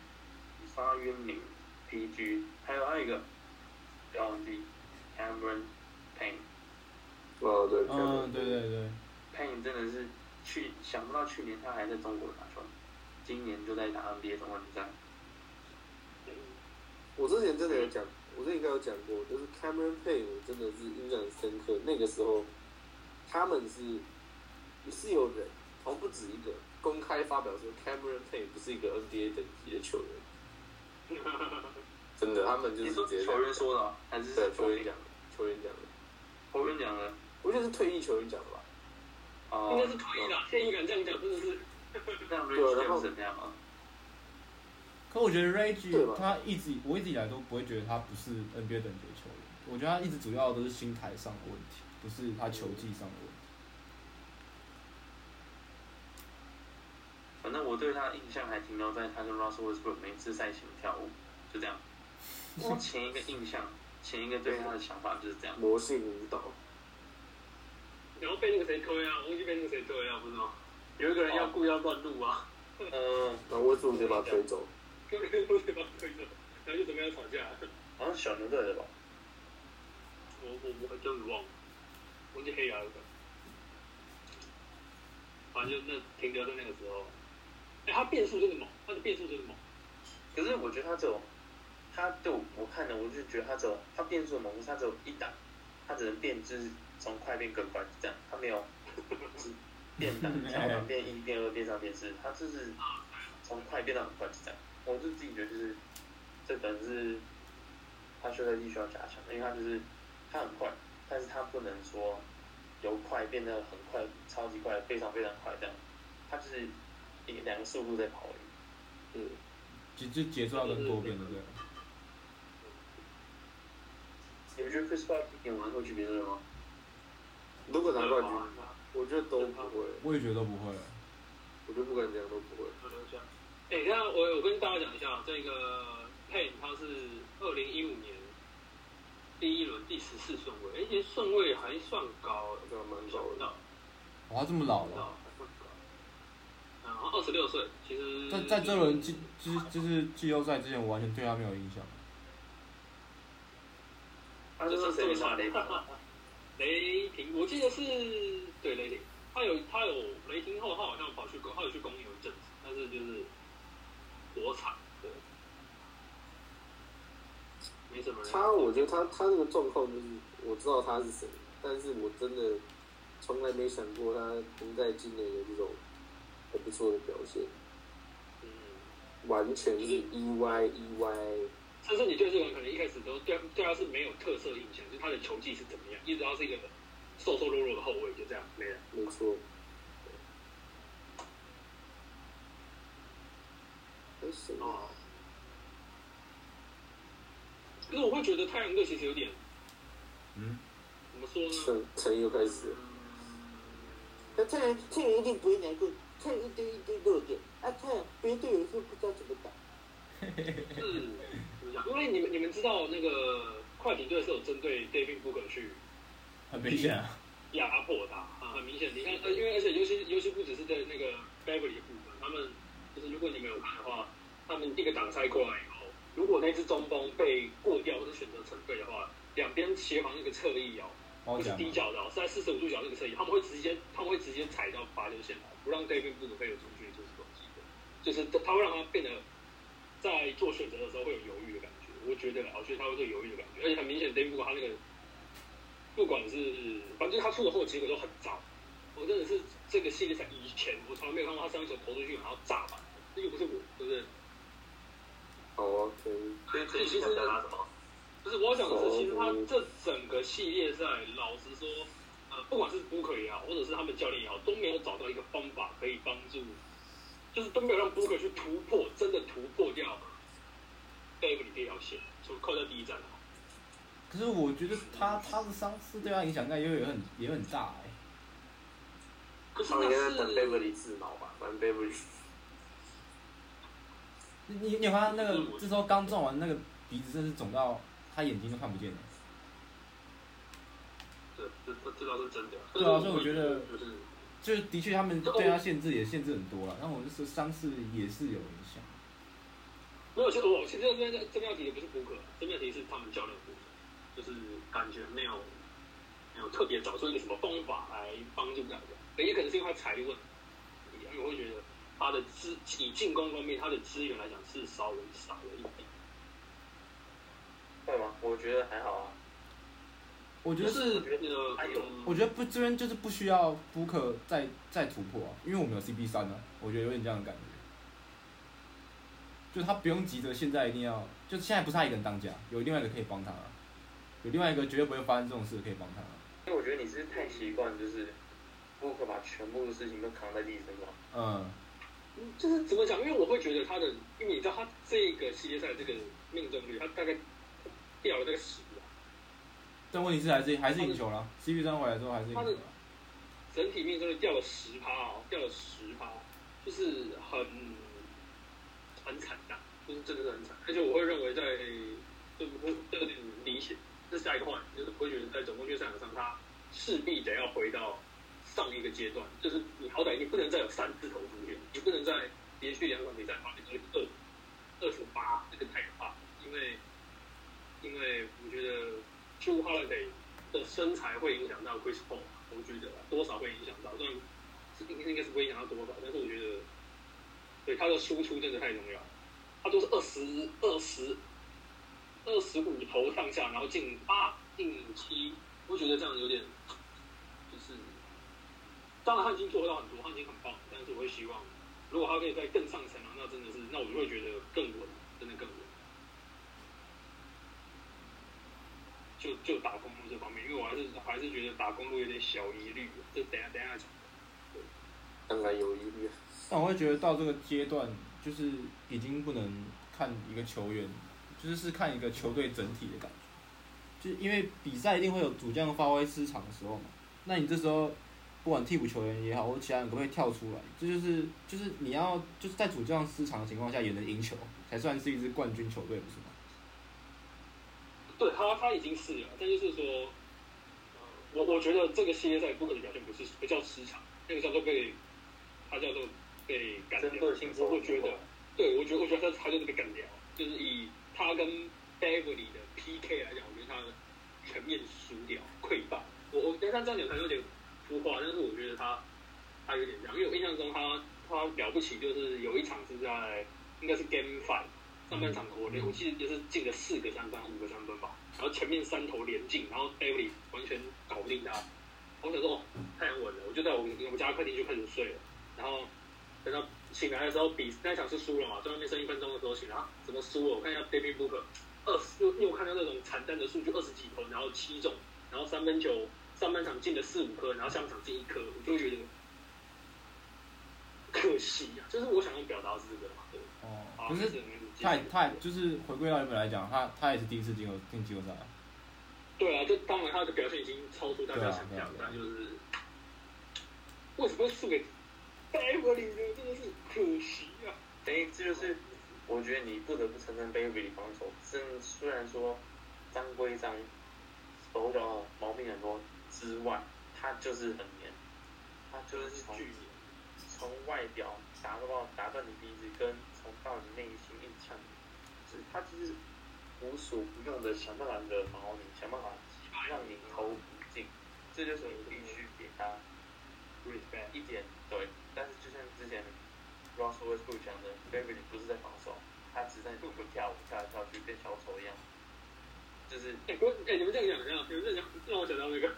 发冤名 PG，还有还有一个不要忘记 Cameron Payne。哦，对，嗯，对对对，Payne 真的是去想不到去年他还在中国打球，今年就在打 NBA 总冠军赛。我之前真的有讲，我之前应该有讲过，就是 Cameron Payne 我真的是印象很深刻。那个时候，他们是也是有人，好像不止一个，公开发表说 Cameron Payne 不是一个 NBA 等级的球员。真的，他们就是直接球员说的哦，还是对球员讲的，球员讲的，球员讲的？我觉得是退役球员讲的吧。哦，应该是退役了，现役敢这样讲，真的是。像对 Reggie 然后 Jackson 那样啊。可我觉得 Reggie 吧他一直我一直以来都不会觉得他不是 NBA 等级的球员，我觉得他一直主要都是心态上的问题，不是他球技上的问题。反正我对他的印象还停留在他跟 Russell Westbrook 每次赛前跳舞，就这样。我前一个印象，前一个对他的想法就是这样。魔性舞蹈，然后被那个谁推啊，忘记被那个谁推啊，不知道？有一个人要故意要乱入啊，嗯，然后威斯布鲁克就把他推走。跟那个不是把他推走，然后就准备要吵架。好像小牛队的吧？我我我还真的忘了，忘记黑牙了。反正就那停留在那个时候。哎、他变速真的猛，他的变速真的猛。可是我觉得他只有，他对我我看了，我就觉得他只有他变速的猛，他只有一档，他只能变就是从快变更快这样，他没有变档 调档变一变二变三变四，他就是从快变到很快是这样。我就自己觉得就是这可能是他修赛季需要加强，因为他就是他很快，但是他不能说由快变得很快，超级快，非常非常快这样，他就是一个两个速度在跑而已。嗯，就就节奏要更多变，对不对？你们觉得 Chris Paul 今年完会去别队吗？如果拿冠军，我觉得都不会。我也觉得都不会。我觉得不管怎样都不会。哎、那我我跟大家讲一下，这个 Payne 他是二零一五年第一轮第十四顺位，而且顺位还算高，这样蛮高的。哇，他这么老了，还算高。然后二十六岁，其实在在这轮季就是就是季后赛之前，我完全对他没有印象。他就是谁打雷霆吗？雷霆，我记得是对雷霆，他有他有雷霆后，他好像跑去公，他有去公牛一阵子，但是就是火场，对，没什么人。他，我觉得他他这个状况就是，我知道他是谁，但是我真的从来没想过他能在今年有这种很不错的表现，嗯，完全是意外意外。甚至你对这个人可能一开始都对对他是没有特色印象，就他的球技是怎么样，一直他是一个瘦瘦弱弱的后卫，就这样没了。没错。还谁？哦。可是我会觉得太阳队其实有点嗯，怎么说呢？陈陈又开始了，那太阳太阳一定不会难过，太阳一堆一堆弱点，啊，太阳别人队友是不知道怎么打。么讲？因为你们你们知道那个快艇队是有针对 David Booker 去很明显啊。压迫他啊，很明显。你看，呃，因为而且尤其尤其不只是在那个 Beverly 的部分，他们就是如果你没有看的话，他们一个挡拆过来以后，如果那只中锋被过掉或者选择成对的话，两边协防那个侧翼哦，不是低角的哦，是在四十五度角那个侧翼，他们会直接他们会直接踩到罚球线来，不让 David Booker 被有出去就是东西的，就是他会让他变得在做选择的时候会有犹豫。我觉得啦，我觉得他会有犹豫的感觉，而且很明显，David Booker 他那个不管是反正他出的后结果都很糟。我真的是这个系列赛以前我从来没有看过他上一球投出去然后炸吧，这又不是我，对不对？好啊，可以。所以这一期想表达什么？不是我想的是，其实他这整个系列赛，老实说，呃，不管是 Booker 也好，或者是他们教练也好，都没有找到一个方法可以帮助，就是都没有让 Booker 去突破，真的突破掉 David 这条线，除了扣在第一站的话。可是我觉得他他的伤势对他影响应该也有很也很大哎、可是他们应该在等是 Beverly 自脑吧，反正 Beverly 你你发现那个这时候刚撞完那个鼻子真是肿到他眼睛都看不见了。这这这这倒是真的。对啊所以我觉得就是就是的确他们对他限制也限制很多了，然后我就说伤势也是有影响。没有，其实我其实这边这边要提的不是 Booker，这边要提的是他们教练的部分，就是感觉没有没有特别找出一个什么方法来帮助大家，也可能是因为他财力问题，因为我会觉得他的资以进攻方面他的资源来讲是稍微少了一点。会吗？我觉得还好啊。我觉得是我觉得还有我觉得不这边就是不需要 Booker 再再突破啊，因为我们有 CP 三啊，我觉得有点这样的感觉。就他不用急着现在一定要，就现在不是他一个人当家，有另外一个可以帮他啊，有另外一个绝对不会发生这种事可以帮他啊。因为我觉得你是太习惯，就是布克把全部的事情都扛在自己身上。嗯，就是怎么讲？因为我会觉得他的，因为你知道他这个系列赛这个命中率，他大概掉了大概十啊。但问题是还是还是赢球了，CP 三回来之后还是赢球了。整体命中率掉了十趴哦，掉了十趴，就是很很惨淡，就是真的是很惨。而且我会认为在这不这有点理解，这下一个块就是我会觉得在总冠军赛场上，他势必得要回到上一个阶段，就是你好歹你不能再有三次投出去，你不能再连续两场比赛把命中率二二十八，这个太可怕了，因为因为我觉得秋 Holiday 的身材会影响到 Chris Paul，我觉得多少会影响到，但是应该应该是不会影响到多少，但是我觉得对他的输出真的太重要，他都是二十二十二十五投上下，然后进八进七，我觉得这样有点就是，当然他已经做到很多，他已经很棒，但是我会希望如果他可以在更上层啊，那真的是那我就会觉得更稳，真的更稳。就就打公路这方面，因为我还是还是觉得打公路有点小疑虑，这等下等下讲。当然有疑虑。但我会觉得到这个阶段，就是已经不能看一个球员，就是是看一个球队整体的感觉。就是因为比赛一定会有主将发挥失常的时候嘛，那你这时候不管替补球员也好，或者其他人可不可以跳出来？这就是就是你要就是在主将失常的情况下也能赢球，才算是一支冠军球队，不是吗？对他他已经是了，但就是说，我我觉得这个系列赛不可能表现不是不叫失常，那个叫做被他叫做被干掉。针对性我觉得，对我觉得我觉得他他就是被干掉，就是以他跟 Beverly 的 PK 来讲，我觉得他全面输掉溃败。我我但他这样讲可能有点浮夸，但是我觉得他他有点这样，因为我印象中他他了不起，就是有一场是在应该是 Game Five。上半场我连我记得就是进了四个三分，五个三分吧，然后前面三投连进，然后 David 完全搞不定他。我想说，哦，太阳稳了，我就在我们我们家客厅就开始睡了，然后等到醒来的时候，比那场是输了嘛，在外面剩一分钟的时候醒来，啊，怎么输了？我看一下 David Booker，二十又又看到那种惨淡的数据，二十几投，然后七中，然后三分球上半场进了四五颗，然后下半场进一颗，我就觉得可惜啊，就是我想要表达的是这个嘛，对。哦好，可是那这个他就是回归到原本来讲，他他也是第一次进入进季后赛啊，对啊，就当然他的表现已经超出大家想象，但就是为什么会输给 Beverly 呢？真的是可惜啊！哎，这就是我觉得你不得不承认 Baby 防守，虽虽然说脏归脏，手脚毛病很多之外，他就是很黏，他就是从巨从外表打到打断你鼻子，跟从到你内心一枪，就是他就是无所不用的想办法惹毛你，想办法让你投不进，这就是你必须给他 respect，一点对，之前 Russell Westbrook 讲的，Beverly 不是在防守，他只在路边跳舞，跳来跳去，跟小丑一样。就是哎、不，哎、你们这样讲，这样，你们这样讲，让我想到那个，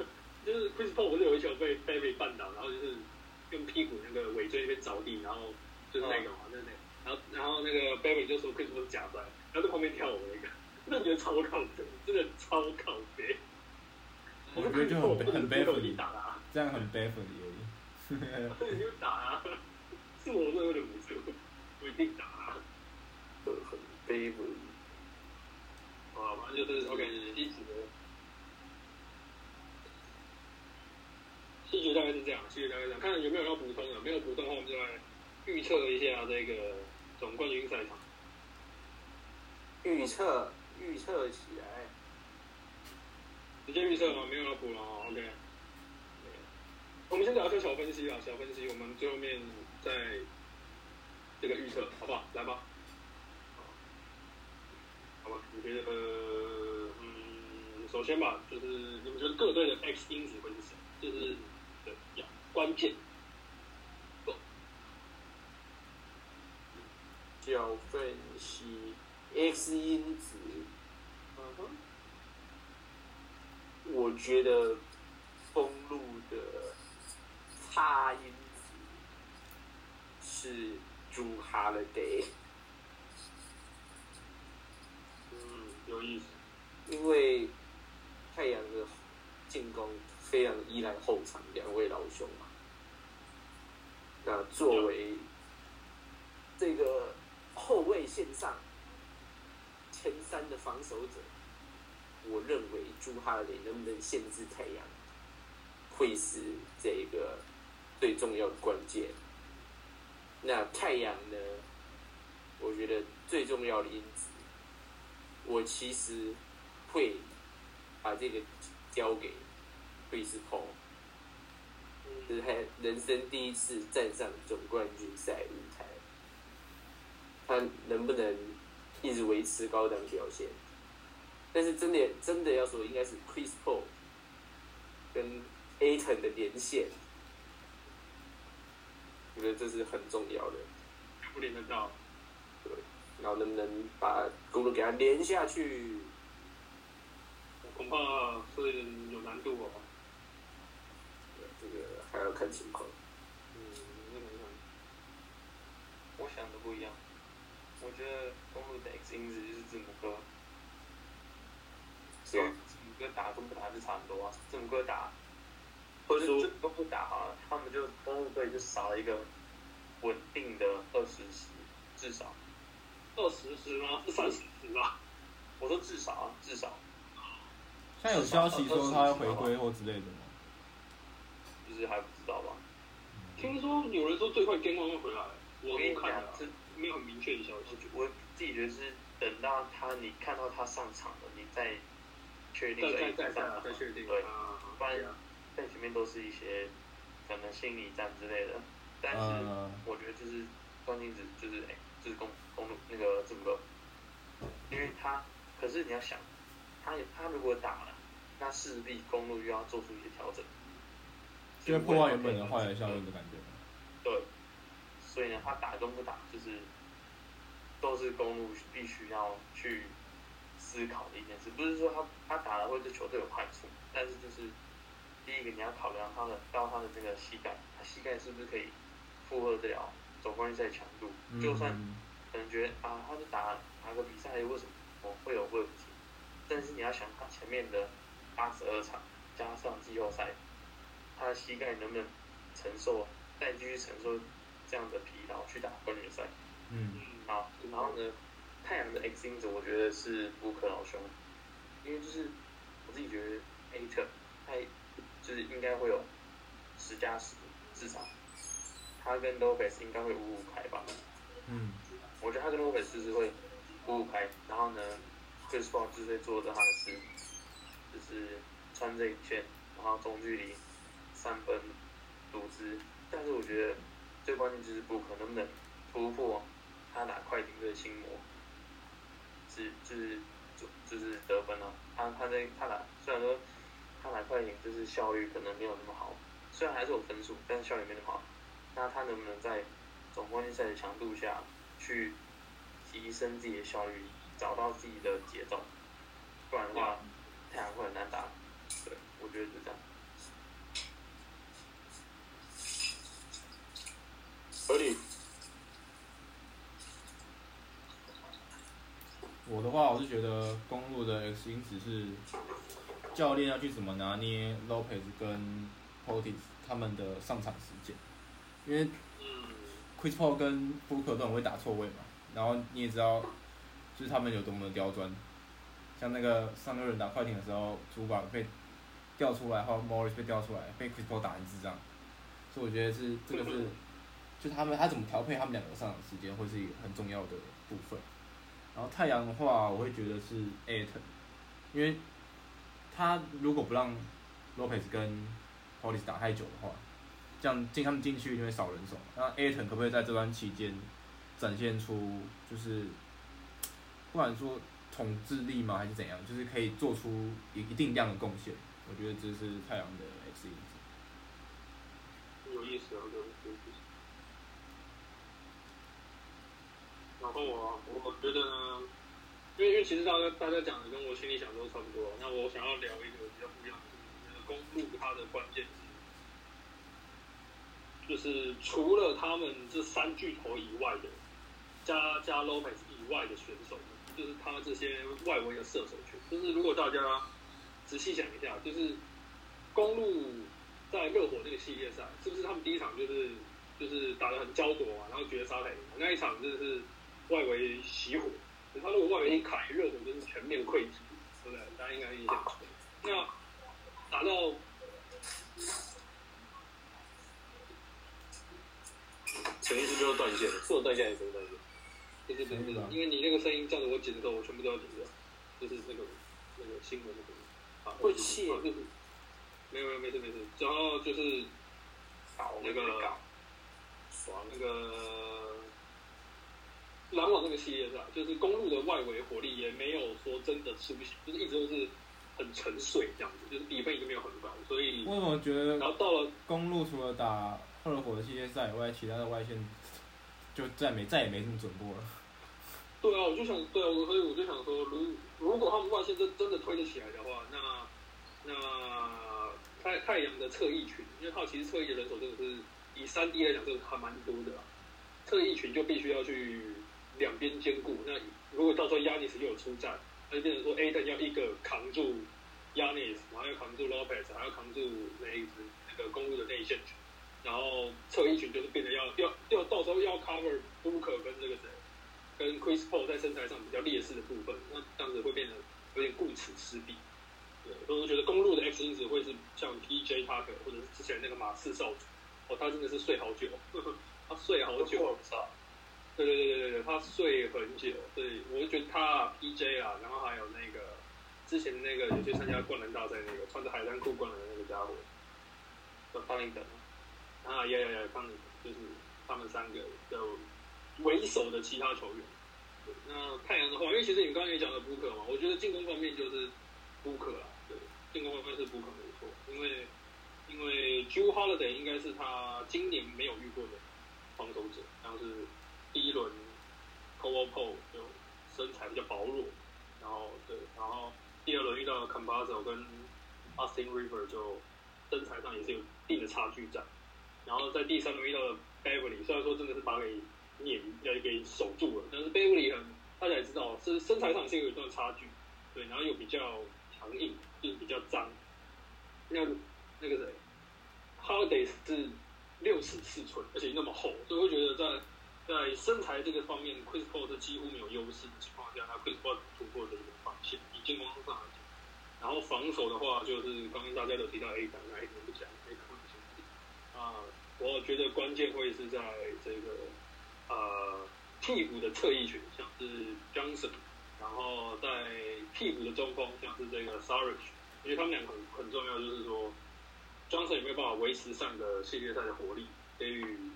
就是 Chris Paul 不是有一球被 Baby 绊倒，然后就是用屁股那个尾椎那边着地，然后就是那个嘛，就是那个，然后然后那个 Baby 就说 Chris Paul 是假摔，然后在旁边跳舞那个，那觉得超靠背，真的超靠背。我觉得就很很背 Beverly，打他，这样很 Beverly 而已。对，你就打啊，是我真的有点不住，我一定打啊。很很 Baby。啊，反正就是 OK，西决，西决大概是这样，西决大概是这样，看有没有要补充的，没有补充的话，我们就来预测一下这个总冠军赛场。预测预测起来，直接预测吗？没有要补了哦，OK。我们先聊一下小分析啊，小分析，我们最后面再这个预测，好不好？来吧。好吧，你觉得，呃，嗯，首先吧，就是你们觉得各队的 X 因子会是谁？就是对呀，关键。小分析 X 因子，嗯哼，我觉得封路的差因子是朱哈勒德，嗯，有意思。因为太阳的进攻非常依赖后场两位老兄嘛。那作为这个后卫线上前三的防守者，我认为朱哈雷能不能限制太阳，会是这个最重要的关键。那太阳呢？我觉得最重要的因子，我其实会把这个交给惠斯彭，这是他人生第一次站上总冠军赛舞台，他能不能一直维持高档表现？但是真的真的要说，应该是 Chris Paul 跟 Aton 的连线，我觉得这是很重要的。不连得到，对然后能不能把公路给它连下去？恐怕是有难度哦。这个还要看情况。嗯，那个我想的不一样，我觉得公路的 X 因子就是字母哥，是吧？字母哥打跟不打就差很多啊。字母哥打，或者说字母哥不打好了，他们就公路队就少了一个稳定的二十十，至少。二十十吗？是三十十吗？我说至少啊，至少现在有消息说他要回归或之类的吗？就是还不知道吧。听说有人说最快 Game One 会回来，我我跟你都看了，，讲这没有很明确的消息。我自己觉得是等到他你看到他上场了，你再确定再再再确定对，啊，不然在前面都是一些可能心理战之类的。但是嗯我觉得就是关键字就是哎、就是公公路那个字母哥，因为他可是你要想，他他如果打了，那势必公路又要做出一些调整，就会破坏原本的化学效应的感觉。对，所以呢，他打跟不打，就是都是公路必须要去思考的一件事。不是说他他打了会对球队有坏处，但是就是第一个你要考量他的到他的这个膝盖，他膝盖是不是可以负荷得了总冠军赛强度？就算嗯可能觉得啊，他是打哪个比赛为什么会有问题？但是你要想他前面的八十二场加上季后赛，他的膝盖能不能承受再继续承受这样的疲劳去打冠军赛？嗯，好，然后呢，太阳的 X 因子我觉得是布克老兄，因为就是我自己觉得 A 特他就是应该会有十加十至少，他跟 Lopez 应该会五五开吧。嗯，我觉得他跟 Lopez 就是会五五开，然后呢，Chris Paul 就是会做着他的事，就是穿这一圈，然后中距离三分组织。但是我觉得最关键就是布克能不能突破他打快艇这个心魔，是就是就就是得分啊。他他在他打虽然说他来快艇就是效率可能没有那么好，虽然还是有分数，但是效率没那么好。那他能不能在总冠军赛的强度下去提升自己的效率，找到自己的节奏？不然的话，太阳会很难打。对，我觉得是这样。合理。我的话，我是觉得公路的 X 因子是教练要去怎么拿捏 Lopez 跟 Portis 他们的上场时间，因为嗯，Chris Paul 跟 Booker 都很会打错位嘛，然后你也知道，就是他们有多么的刁钻，像那个上个人打快艇的时候，主板被调出来，还有 Morris 被调出来，被 Chris Paul 打成智障，所以我觉得是这个是，就他们他怎么调配他们两个上场时间，会是一个很重要的部分。然后太阳的话，我会觉得是 Aton，因为他如果不让 Lopez 跟 Portis 打太久的话，这样进他们禁区就会少人手。那 Aton 可不可以在这段期间展现出就是不管说统治力嘛，还是怎样，就是可以做出一一定量的贡献？我觉得这是太阳的 X 因子。有意思啊，然后啊，我觉得，因为因为其实大家大家讲的跟我心里想的都差不多。那我想要聊一个比较不一样的，就是公路它的关键，就是除了他们这三巨头以外的，加加 Lopez 以外的选手，就是他这些外围的射手群。就是如果大家仔细想一下，就是公路在热火那个系列赛，是不是他们第一场就是就是打得很焦灼啊，然后绝杀才赢？那一场真的是外围熄火，他如果外围一卡一，热火就是全面溃堤，对不对？大家应该印象。那打到陈医师就要断线了，是我断线还是谁断线？对对对对可以吧，因为你那个声音这样子，我剪的时候我全部都要剪掉，就是那个那个新闻那个啊，会切啊就是没有没有没事没事，然后就是搞那个搞，爽那个篮网那个系列赛，就是公路的外围火力也没有说真的出现，就是一直都是很沉睡这样子，就是比分已经没有很高，所以为什么觉得然后到了公路除了打热火的系列赛以外，其他的外线就再没再也没这么准过了？对啊，我就想对啊，我所以我就想说，如如果他们外线真真的推得起来的话，那那太太阳的侧翼群，因为他其实侧翼的人手真的是以三 D 来讲，真的还蛮多的啊。侧翼群就必须要去两边兼顾。那如果到时候亚尼斯又有出战，那就变成说 A 等要一个扛住亚尼斯，然后要扛住 Lopez，还要扛住那一只那个公路的内线群，然后侧翼群就是变得要要要到时候要 cover Booker 跟这个谁。跟 Chris Paul 在身材上比较劣势的部分，那这样子会变得有点顾此失彼。对，所以我觉得公路的 X 因子会是像 PJ Tucker 或者是之前那个马刺少主，哦，他真的是睡好久，呵 呵他睡好久，我操，对对对对对，他睡很久，对我就觉得他 PJ 啊，然后还有那个之前那个有去参加灌篮大赛那个穿着海滩裤灌篮的那个家伙，叫康林肯，啊，呀呀呀，康尼就是他们三个的为首的其他球员。那太阳的话，因为其实你刚刚也讲了布克嘛，我觉得进攻方面就是布克啦，对，进攻方面是布克没错，因为因为 Jew Holiday 应该是他今年没有遇过的防守者，像是第一轮 c o w p o 就身材比较薄弱，然后对，然后第二轮遇到 Campazzo 跟 Austin River 就身材上也是有一定的差距在，然后在第三轮遇到了 Beverly，虽然说真的是把给碾要给守住了，但是 Beverly 很大家也知道是身材上是有一段差距，对，然后又比较强硬，就是比较脏。那那个谁，Holiday 是六尺四寸，而且那么厚，所以会觉得在在身材这个方面，Chris Paul 是几乎没有优势的情况下，他 Chris Paul 突破的一个防线，以进攻上来讲，然后防守的话，就是刚刚大家都提到 A 档，那 A 档不讲，A 档不讲。啊，我觉得关键会是在这个呃替补的侧翼群，像是 Johnson，然后在替补的中锋，像是这个 Sarich，因为他们两个很很重要，就是说 Johnson 有没有办法维持上个系列赛的活力，给予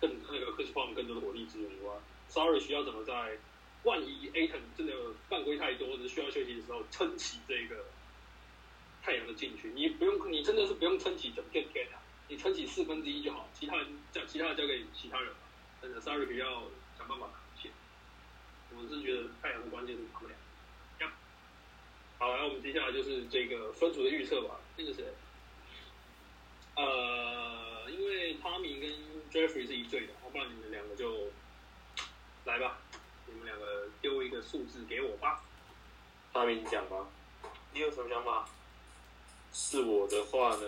更那个 Chris Paul 更多的火力支援以外，Sarich 要怎么在万一 Aten 真的犯规太多，或者需要休息的时候，撑起这个太阳的禁区，你不用，你真的是不用撑起整片天啊，你撑起四分之一就好，其他人交其他的交给其他人吧。真的，Sorry 要想办法扛起。我是觉得太阳的关键是他们俩。呀，好，那我们接下来就是这个分组的预测吧。那个谁，呃，因为汤米跟 Jeffrey 是一队的，要不然你们两个就来吧，你们两个丢一个数字给我吧。他明讲吧？你有什么想法？是我的话呢，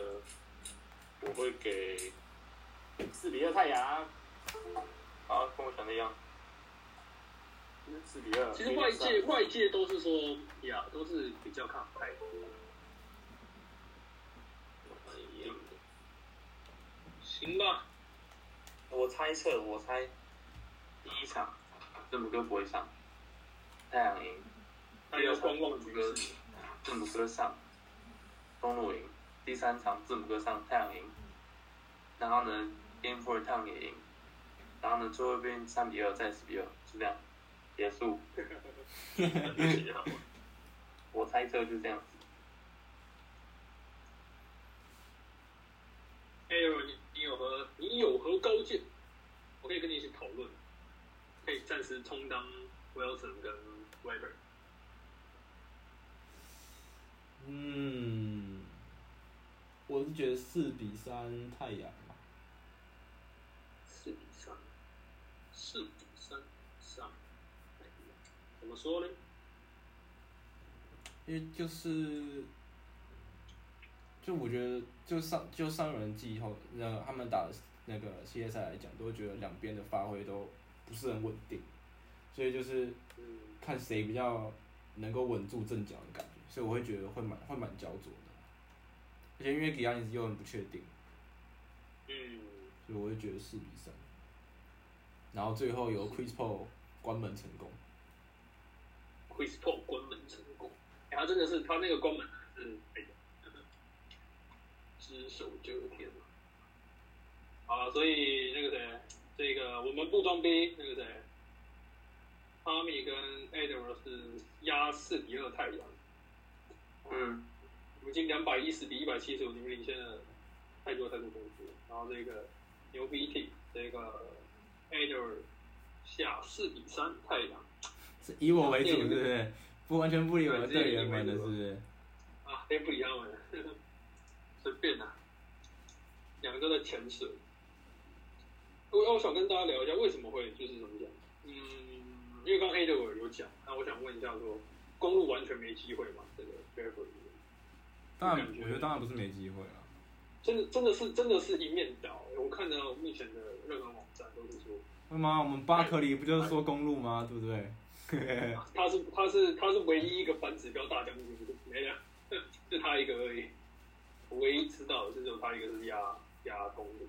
我会给四比二太阳，好，跟我想的一样。四比二。其实外界外界都是说呀，都是比较看好太阳。一样的，行吧。我猜测，我猜第一场字母哥不会上，太阳赢。大家观望局哥势。字母哥上，中路赢。第三场字母哥上，太阳赢。然后呢，Game Four 太阳也赢。然后呢，最后一边三比二，再四比二，就这样结束。我猜测就这样子。哎呦，你你有何你有何高见？我可以跟你一起讨论，可以暂时充当 Wilson 跟 Weber。嗯，我是觉得四比三太阳吧。四比三，四比三上，怎么说呢？因为就是，就我觉得，就上就上轮季以后，那他们打的那个系列赛来讲，都觉得两边的发挥都不是很稳定，所以就是嗯，看谁比较能够稳住阵脚的感觉，所以我会觉得会蛮会蛮焦灼的。而且因为给亚尼斯又很不确定，嗯，所以我会觉得四比三。然后最后由 Chris Paul 关门成功。Chris Paul 关门成功，哎、他真的是他那个关门是哎呀，只手遮天啊！好了，所以那个谁，这个我们不装逼，那个谁，哈米跟 Edward 是压四比二太阳，嗯，我们已经两百一十比一百七十五，你们领先了太多太多分数了。然后这个牛逼 T，这个 Edward 下四比三太阳。是以我为主，是不是？不完全不理我的队员们的，是不是？啊，先不理他们了，随便啦、两个都在潜水。我我想跟大家聊一下，为什么会就是怎么讲？嗯，因为刚刚 A 的我有讲，那我想问一下说，公路完全没机会吗？这个 Jeffrey 当然，我觉得当然不是没机会啊。真的真的是真的是一面倒。我看到目前的任何网站都是说，那么？我们巴克利不就是说公路吗？对不对？他是他是他是唯一一个反指标大将军，没了，就他一个而已。我唯一知道的是只有他一个是压压公路。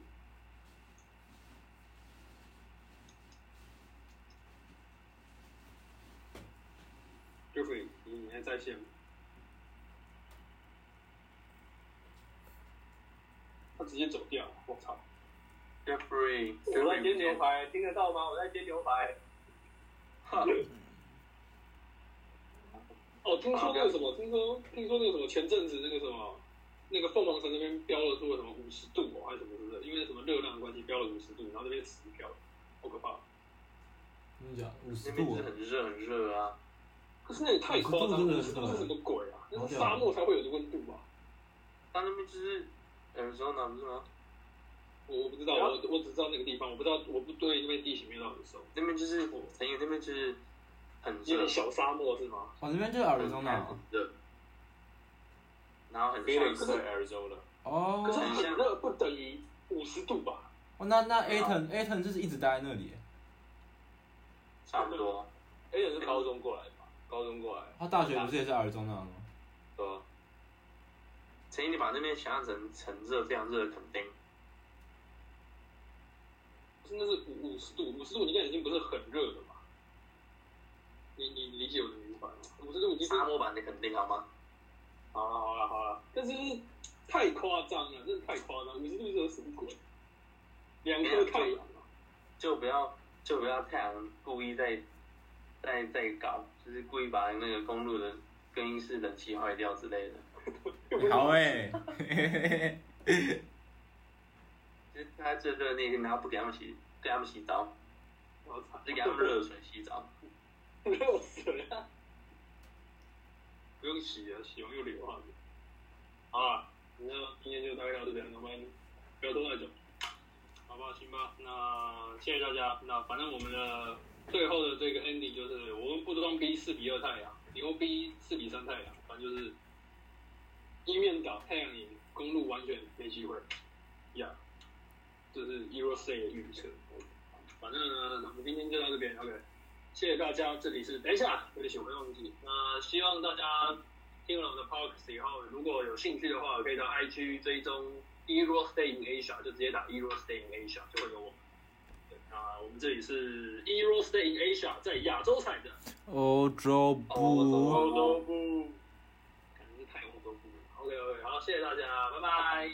Jeffrey，你你还在线吗？他直接走掉，我操！Jeffrey，我在煎牛排，听得到吗？我在煎牛排。哈 哦，听说那个什么，听说听说那个什么，前阵子那个什么，那个凤凰城那边标了出了什么五十度哦，还是什么之类的，因为什么热量的关系标了五十度，然后那边死漂，好可怕。真的假的？五十那边度哦是很热很热啊。可是那也太夸张了，50度这是是什么鬼啊？那是沙漠才会有的温度吧？他那边就是 Arizona 不是吗？我我不知道，我我只知道那个地方，我不知道，我不对那边地形没有到很熟。那边就是陈友那边就是很有热点，小沙漠是吗？哦，这边就是 Arizona 很热，然后很菲利像克 Arizona，哦。可是很热不等于五十度吧？哦，那那 Aton Aton 就是一直待在那里，差不多。而且是高中过来的吧？高中过来，他大学不是也是 Arizona 吗？对啊？陈毅，你把那边想象成很热、非常热的垦丁，真的是五五十度，五十度你现在已经不是很热了吧？你你理解我的意思吧？五十度已经是沙漠版的垦丁好吗？好了好了好了，但是太夸张了，真的太夸张，你是不是有什么鬼？两颗太阳啊！就不要就不要太阳故意在在在搞，就是故意把那个公路的更衣室冷气坏掉之类的。好哎、就是他最热的那天，然后不给他们洗，给他们洗澡，我操！就给他们热水洗澡。热水啊！不用洗了，洗完又流汗。好了，那今天就大概到这边，我们不要拖太久，好吧？行吧，那谢谢大家。那反正我们的最后的这个 ending 就是我们不装逼四比二太阳，以后逼四比三太阳，反正就是一面倒，太阳赢，公路完全没机会。呀、这是 Euro C 的预测。反正呢，我们今天就到这边，OK。谢谢大家，这里是等一下有点小朋友忘记。那希望大家听了我们的 podcast 以后，如果有兴趣的话，可以到 IG 追踪 Euro Stay in Asia，就直接打 Euro Stay in Asia 就会有我们。对，那我们这里是 Euro Stay in Asia，在亚洲踩的欧洲部。欧洲部，可能是太欧洲部。OK OK，好，谢谢大家，拜拜。